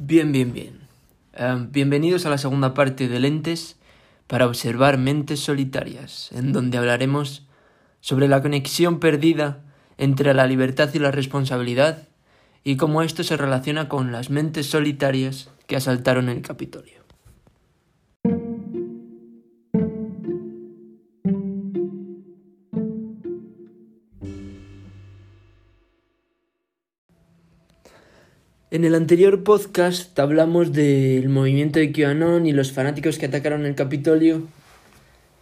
Bien, bien, bien. Eh, bienvenidos a la segunda parte de Lentes para observar mentes solitarias, en donde hablaremos sobre la conexión perdida entre la libertad y la responsabilidad y cómo esto se relaciona con las mentes solitarias que asaltaron el Capitolio. En el anterior podcast hablamos del movimiento de QAnon y los fanáticos que atacaron el Capitolio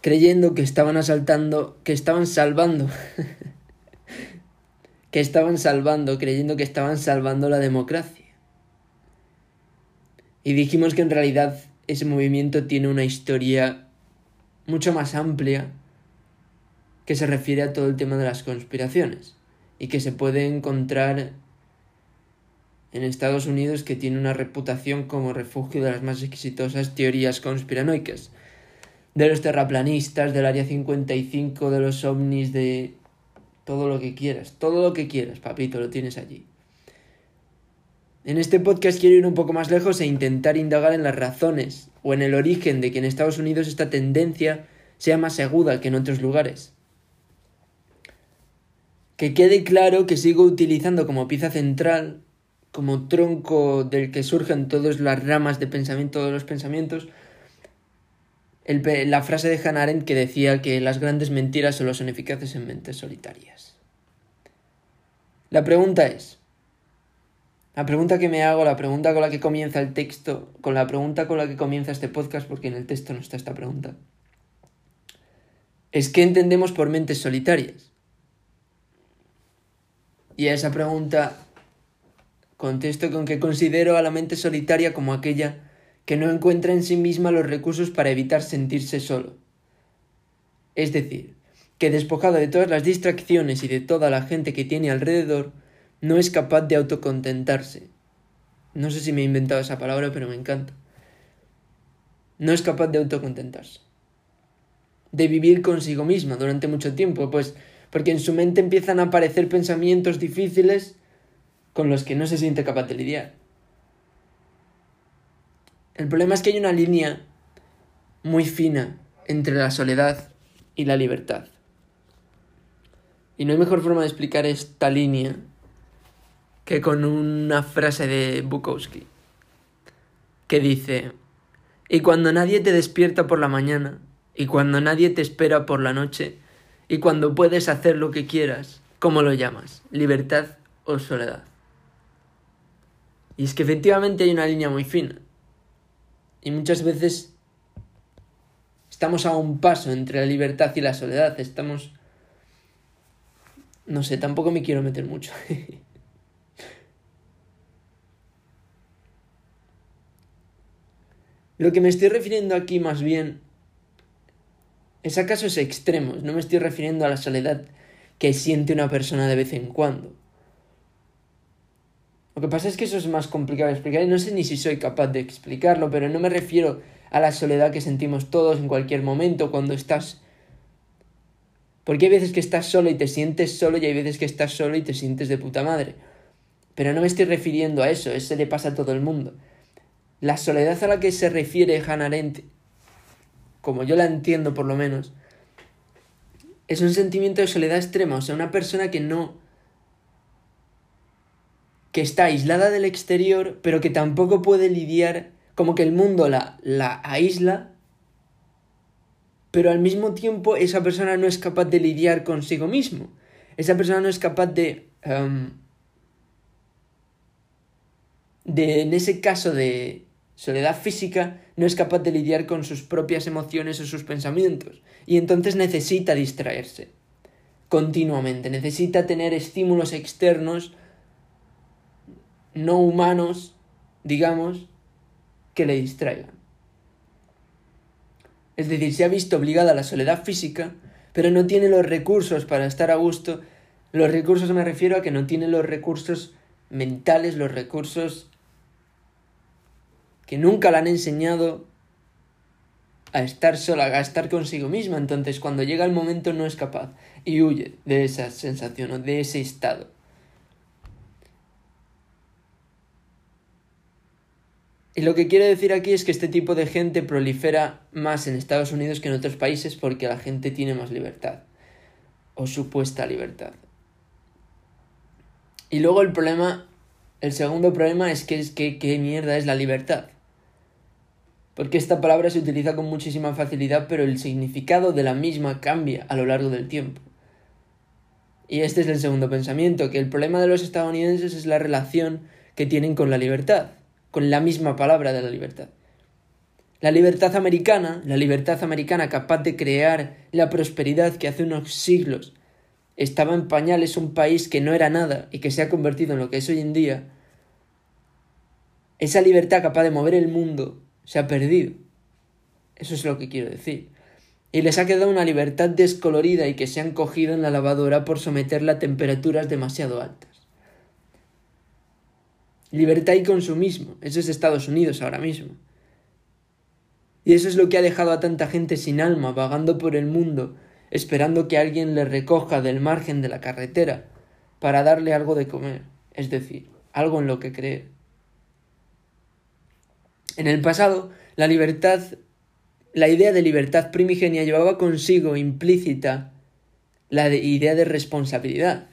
creyendo que estaban asaltando, que estaban salvando, que estaban salvando, creyendo que estaban salvando la democracia. Y dijimos que en realidad ese movimiento tiene una historia mucho más amplia que se refiere a todo el tema de las conspiraciones y que se puede encontrar en Estados Unidos que tiene una reputación como refugio de las más exitosas teorías conspiranoicas. De los terraplanistas, del Área 55, de los ovnis, de todo lo que quieras, todo lo que quieras, papito, lo tienes allí. En este podcast quiero ir un poco más lejos e intentar indagar en las razones o en el origen de que en Estados Unidos esta tendencia sea más aguda que en otros lugares. Que quede claro que sigo utilizando como pieza central como tronco del que surgen todas las ramas de pensamiento, todos los pensamientos, la frase de Hannah Arendt que decía que las grandes mentiras solo son eficaces en mentes solitarias. La pregunta es, la pregunta que me hago, la pregunta con la que comienza el texto, con la pregunta con la que comienza este podcast, porque en el texto no está esta pregunta, es ¿qué entendemos por mentes solitarias? Y a esa pregunta Contesto con que considero a la mente solitaria como aquella que no encuentra en sí misma los recursos para evitar sentirse solo. Es decir, que despojado de todas las distracciones y de toda la gente que tiene alrededor, no es capaz de autocontentarse. No sé si me he inventado esa palabra, pero me encanta. No es capaz de autocontentarse. De vivir consigo misma durante mucho tiempo, pues porque en su mente empiezan a aparecer pensamientos difíciles con los que no se siente capaz de lidiar. El problema es que hay una línea muy fina entre la soledad y la libertad. Y no hay mejor forma de explicar esta línea que con una frase de Bukowski que dice, y cuando nadie te despierta por la mañana, y cuando nadie te espera por la noche, y cuando puedes hacer lo que quieras, ¿cómo lo llamas? ¿Libertad o soledad? Y es que efectivamente hay una línea muy fina. Y muchas veces estamos a un paso entre la libertad y la soledad. Estamos... No sé, tampoco me quiero meter mucho. Lo que me estoy refiriendo aquí más bien es a casos extremos. No me estoy refiriendo a la soledad que siente una persona de vez en cuando. Lo que pasa es que eso es más complicado de explicar y no sé ni si soy capaz de explicarlo, pero no me refiero a la soledad que sentimos todos en cualquier momento cuando estás... Porque hay veces que estás solo y te sientes solo y hay veces que estás solo y te sientes de puta madre. Pero no me estoy refiriendo a eso, eso le pasa a todo el mundo. La soledad a la que se refiere Hannah Arendt, como yo la entiendo por lo menos, es un sentimiento de soledad extrema, o sea, una persona que no que está aislada del exterior, pero que tampoco puede lidiar, como que el mundo la, la aísla, pero al mismo tiempo esa persona no es capaz de lidiar consigo mismo. Esa persona no es capaz de... Em, de, en ese caso de soledad física, no es capaz de lidiar con sus propias emociones o sus pensamientos. Y entonces necesita distraerse continuamente, necesita tener estímulos externos no humanos, digamos, que le distraigan. Es decir, se ha visto obligada a la soledad física, pero no tiene los recursos para estar a gusto. Los recursos me refiero a que no tiene los recursos mentales, los recursos que nunca le han enseñado a estar sola, a estar consigo misma. Entonces, cuando llega el momento no es capaz y huye de esa sensación o de ese estado. Y lo que quiero decir aquí es que este tipo de gente prolifera más en Estados Unidos que en otros países porque la gente tiene más libertad. O supuesta libertad. Y luego el problema, el segundo problema es que es que qué mierda es la libertad. Porque esta palabra se utiliza con muchísima facilidad, pero el significado de la misma cambia a lo largo del tiempo. Y este es el segundo pensamiento, que el problema de los estadounidenses es la relación que tienen con la libertad con la misma palabra de la libertad. La libertad americana, la libertad americana capaz de crear la prosperidad que hace unos siglos estaba en pañales un país que no era nada y que se ha convertido en lo que es hoy en día, esa libertad capaz de mover el mundo se ha perdido. Eso es lo que quiero decir. Y les ha quedado una libertad descolorida y que se han cogido en la lavadora por someterla a temperaturas demasiado altas. Libertad y consumismo. Eso es Estados Unidos ahora mismo. Y eso es lo que ha dejado a tanta gente sin alma, vagando por el mundo, esperando que alguien le recoja del margen de la carretera para darle algo de comer, es decir, algo en lo que creer. En el pasado, la libertad, la idea de libertad primigenia llevaba consigo implícita la idea de responsabilidad.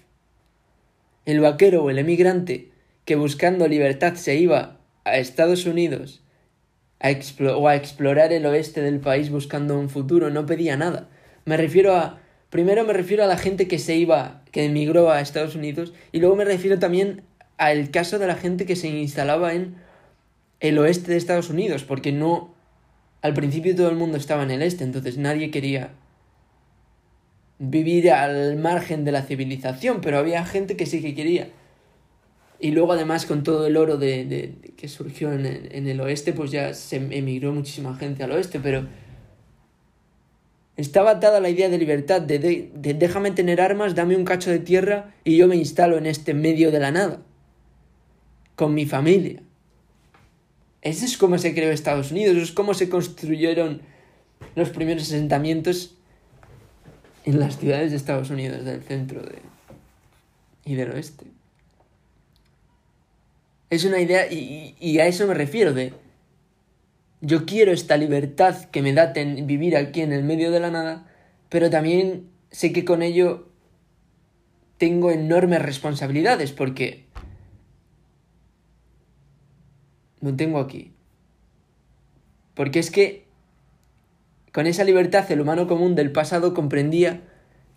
El vaquero o el emigrante que buscando libertad se iba a Estados Unidos a o a explorar el oeste del país buscando un futuro, no pedía nada. Me refiero a... Primero me refiero a la gente que se iba, que emigró a Estados Unidos, y luego me refiero también al caso de la gente que se instalaba en el oeste de Estados Unidos, porque no... Al principio todo el mundo estaba en el este, entonces nadie quería vivir al margen de la civilización, pero había gente que sí que quería. Y luego además con todo el oro de, que surgió en el, en el, oeste, pues ya se emigró muchísima gente al oeste, pero estaba atada la idea de libertad, de, de, déjame tener armas, dame un cacho de tierra y yo me instalo en este medio de la nada, con mi familia. Eso es como se creó Estados Unidos, eso es como se construyeron los primeros asentamientos en las ciudades de Estados Unidos, del centro de, y del oeste. Es una idea, y, a eso me refiero, de yo quiero esta libertad que me da vivir aquí en el medio de la nada, pero también sé que con ello tengo enormes responsabilidades porque lo tengo aquí. Porque es que con esa libertad el humano común del pasado comprendía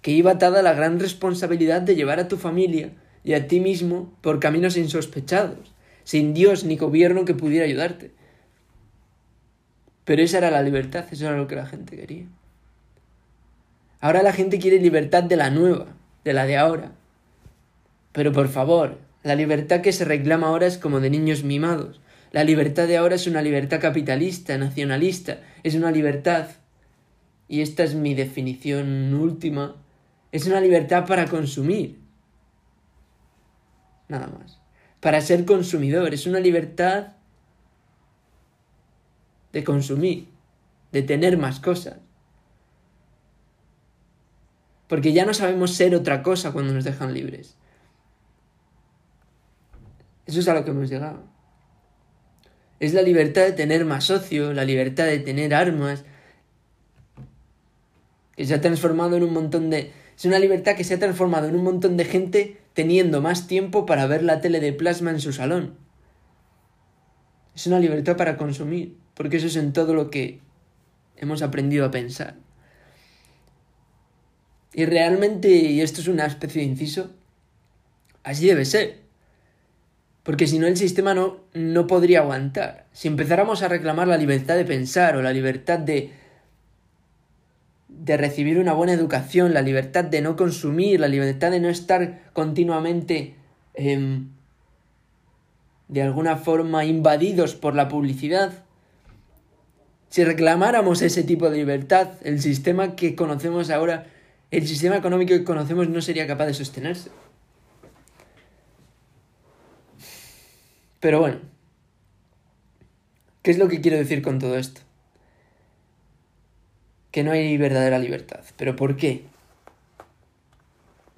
que iba atada la gran responsabilidad de llevar a tu familia y a ti mismo por caminos insospechados sin Dios ni gobierno que pudiera ayudarte. Pero esa era la libertad, eso era lo que la gente quería. Ahora la gente quiere libertad de la nueva, de la de ahora. Pero por favor, la libertad que se reclama ahora es como de niños mimados. La libertad de ahora es una libertad capitalista, nacionalista, es una libertad, y esta es mi definición última, es una libertad para consumir. Nada más para ser consumidor, es una libertad de consumir, de tener más cosas. Porque ya no sabemos ser otra cosa cuando nos dejan libres. Eso es a lo que hemos llegado. Es la libertad de tener más socio, la libertad de tener armas, que se ha transformado en un montón de... Es una libertad que se ha transformado en un montón de gente teniendo más tiempo para ver la tele de plasma en su salón. Es una libertad para consumir, porque eso es en todo lo que hemos aprendido a pensar. Y realmente, y esto es una especie de inciso, así debe ser. Porque si no el sistema no, no podría aguantar. Si empezáramos a reclamar la libertad de pensar o la libertad de, de recibir una buena educación, la libertad de no consumir, la libertad de no estar continuamente em, de alguna forma invadidos por la publicidad. Si reclamáramos ese tipo de libertad, el sistema que conocemos ahora, el sistema económico que conocemos no sería capaz de sostenerse. Pero bueno, ¿qué es lo que quiero decir con todo esto? Que no hay verdadera libertad. ¿Pero por qué?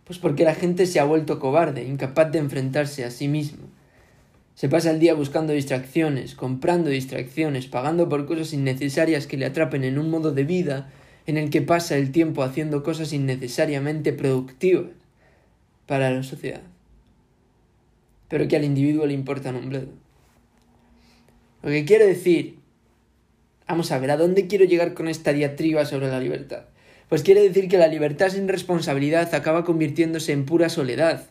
Pues porque la gente se ha vuelto cobarde, incapaz de enfrentarse a sí mismo. Se pasa el día buscando distracciones, comprando distracciones, pagando por cosas innecesarias que le atrapen en un modo de vida en el que pasa el tiempo haciendo cosas innecesariamente productivas para la sociedad, pero que al individuo le importa un. Lo que quiero decir, vamos a ver, ¿a dónde quiero llegar con esta diatriba sobre la libertad? Pues quiere decir que la libertad sin responsabilidad acaba convirtiéndose en pura soledad.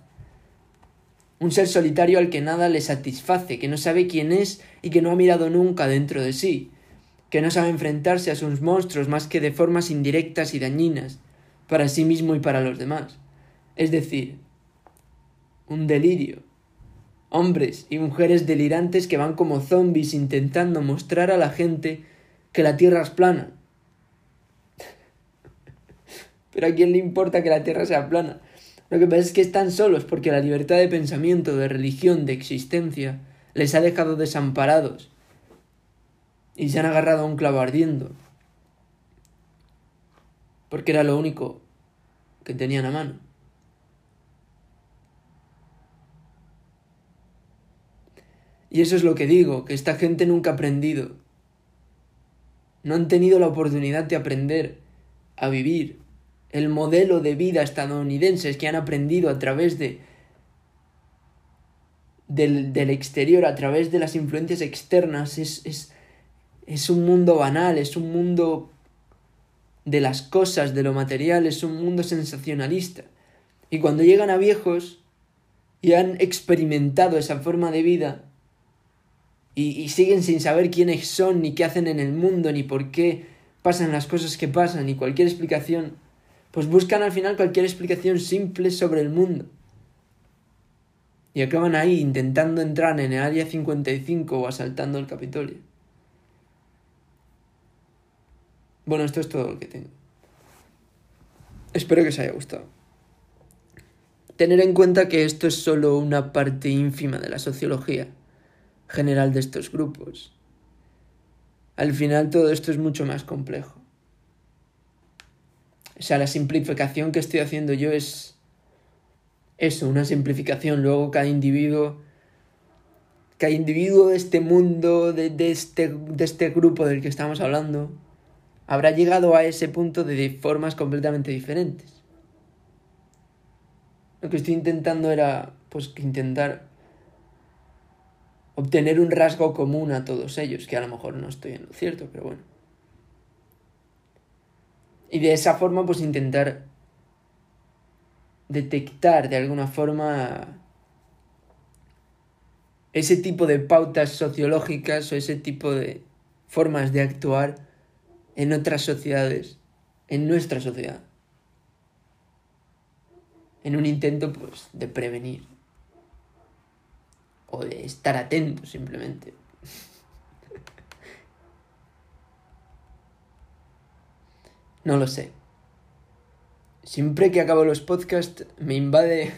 Un ser solitario al que nada le satisface, que no sabe quién es y que no ha mirado nunca dentro de sí, que no sabe enfrentarse a sus monstruos más que de formas indirectas y dañinas, para sí mismo y para los demás. Es decir, un delirio. Hombres y mujeres delirantes que van como zombies intentando mostrar a la gente que la Tierra es plana. Pero a quién le importa que la Tierra sea plana? Lo que pasa es que están solos porque la libertad de pensamiento, de religión, de existencia, les ha dejado desamparados y se han agarrado a un clavo ardiendo. Porque era lo único que tenían a mano. Y eso es lo que digo, que esta gente nunca ha aprendido. No han tenido la oportunidad de aprender a vivir. El modelo de vida estadounidense es que han aprendido a través de del, del exterior, a través de las influencias externas, es, es, es un mundo banal, es un mundo de las cosas, de lo material, es un mundo sensacionalista. Y cuando llegan a viejos y han experimentado esa forma de vida y, y, siguen sin saber quiénes son, ni qué hacen en el mundo, ni por qué pasan las cosas que pasan, ni cualquier explicación, pues buscan al final cualquier explicación simple sobre el mundo. Y acaban ahí intentando entrar en el área 55 o asaltando el Capitolio. Bueno, esto es todo lo que tengo. Espero que os haya gustado. Tener en cuenta que esto es solo una parte ínfima de la sociología general de estos grupos. Al final todo esto es mucho más complejo. O sea, la simplificación que estoy haciendo yo es eso, una simplificación. Luego cada individuo, cada individuo de este mundo, de, este, de este grupo del que estamos hablando, habrá llegado a ese punto de formas completamente diferentes. Lo que estoy intentando era, pues, intentar obtener un rasgo común a todos ellos, que a lo mejor no estoy en lo cierto, pero bueno. Y de esa forma, pues, intentar detectar de alguna forma ese tipo de pautas sociológicas o ese tipo de formas de actuar en otras sociedades, en nuestra sociedad, en un intento pues de prevenir o de estar atento simplemente. No lo sé. Siempre que acabo los podcasts me invade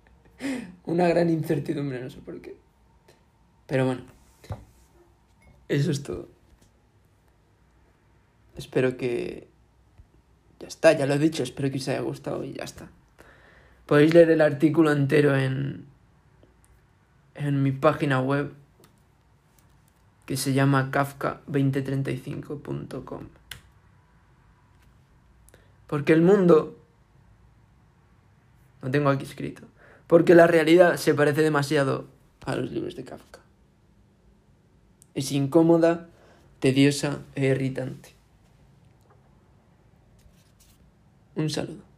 una gran incertidumbre, no sé por qué. Pero bueno, eso es todo. Espero que... Ya está, ya lo he dicho, espero que os haya gustado y ya está. Podéis leer el artículo entero en, en mi página web que se llama kafka2035.com. Porque el mundo... Lo tengo aquí escrito. Porque la realidad se parece demasiado a los libros de Kafka. Es incómoda, tediosa e irritante. Un saludo.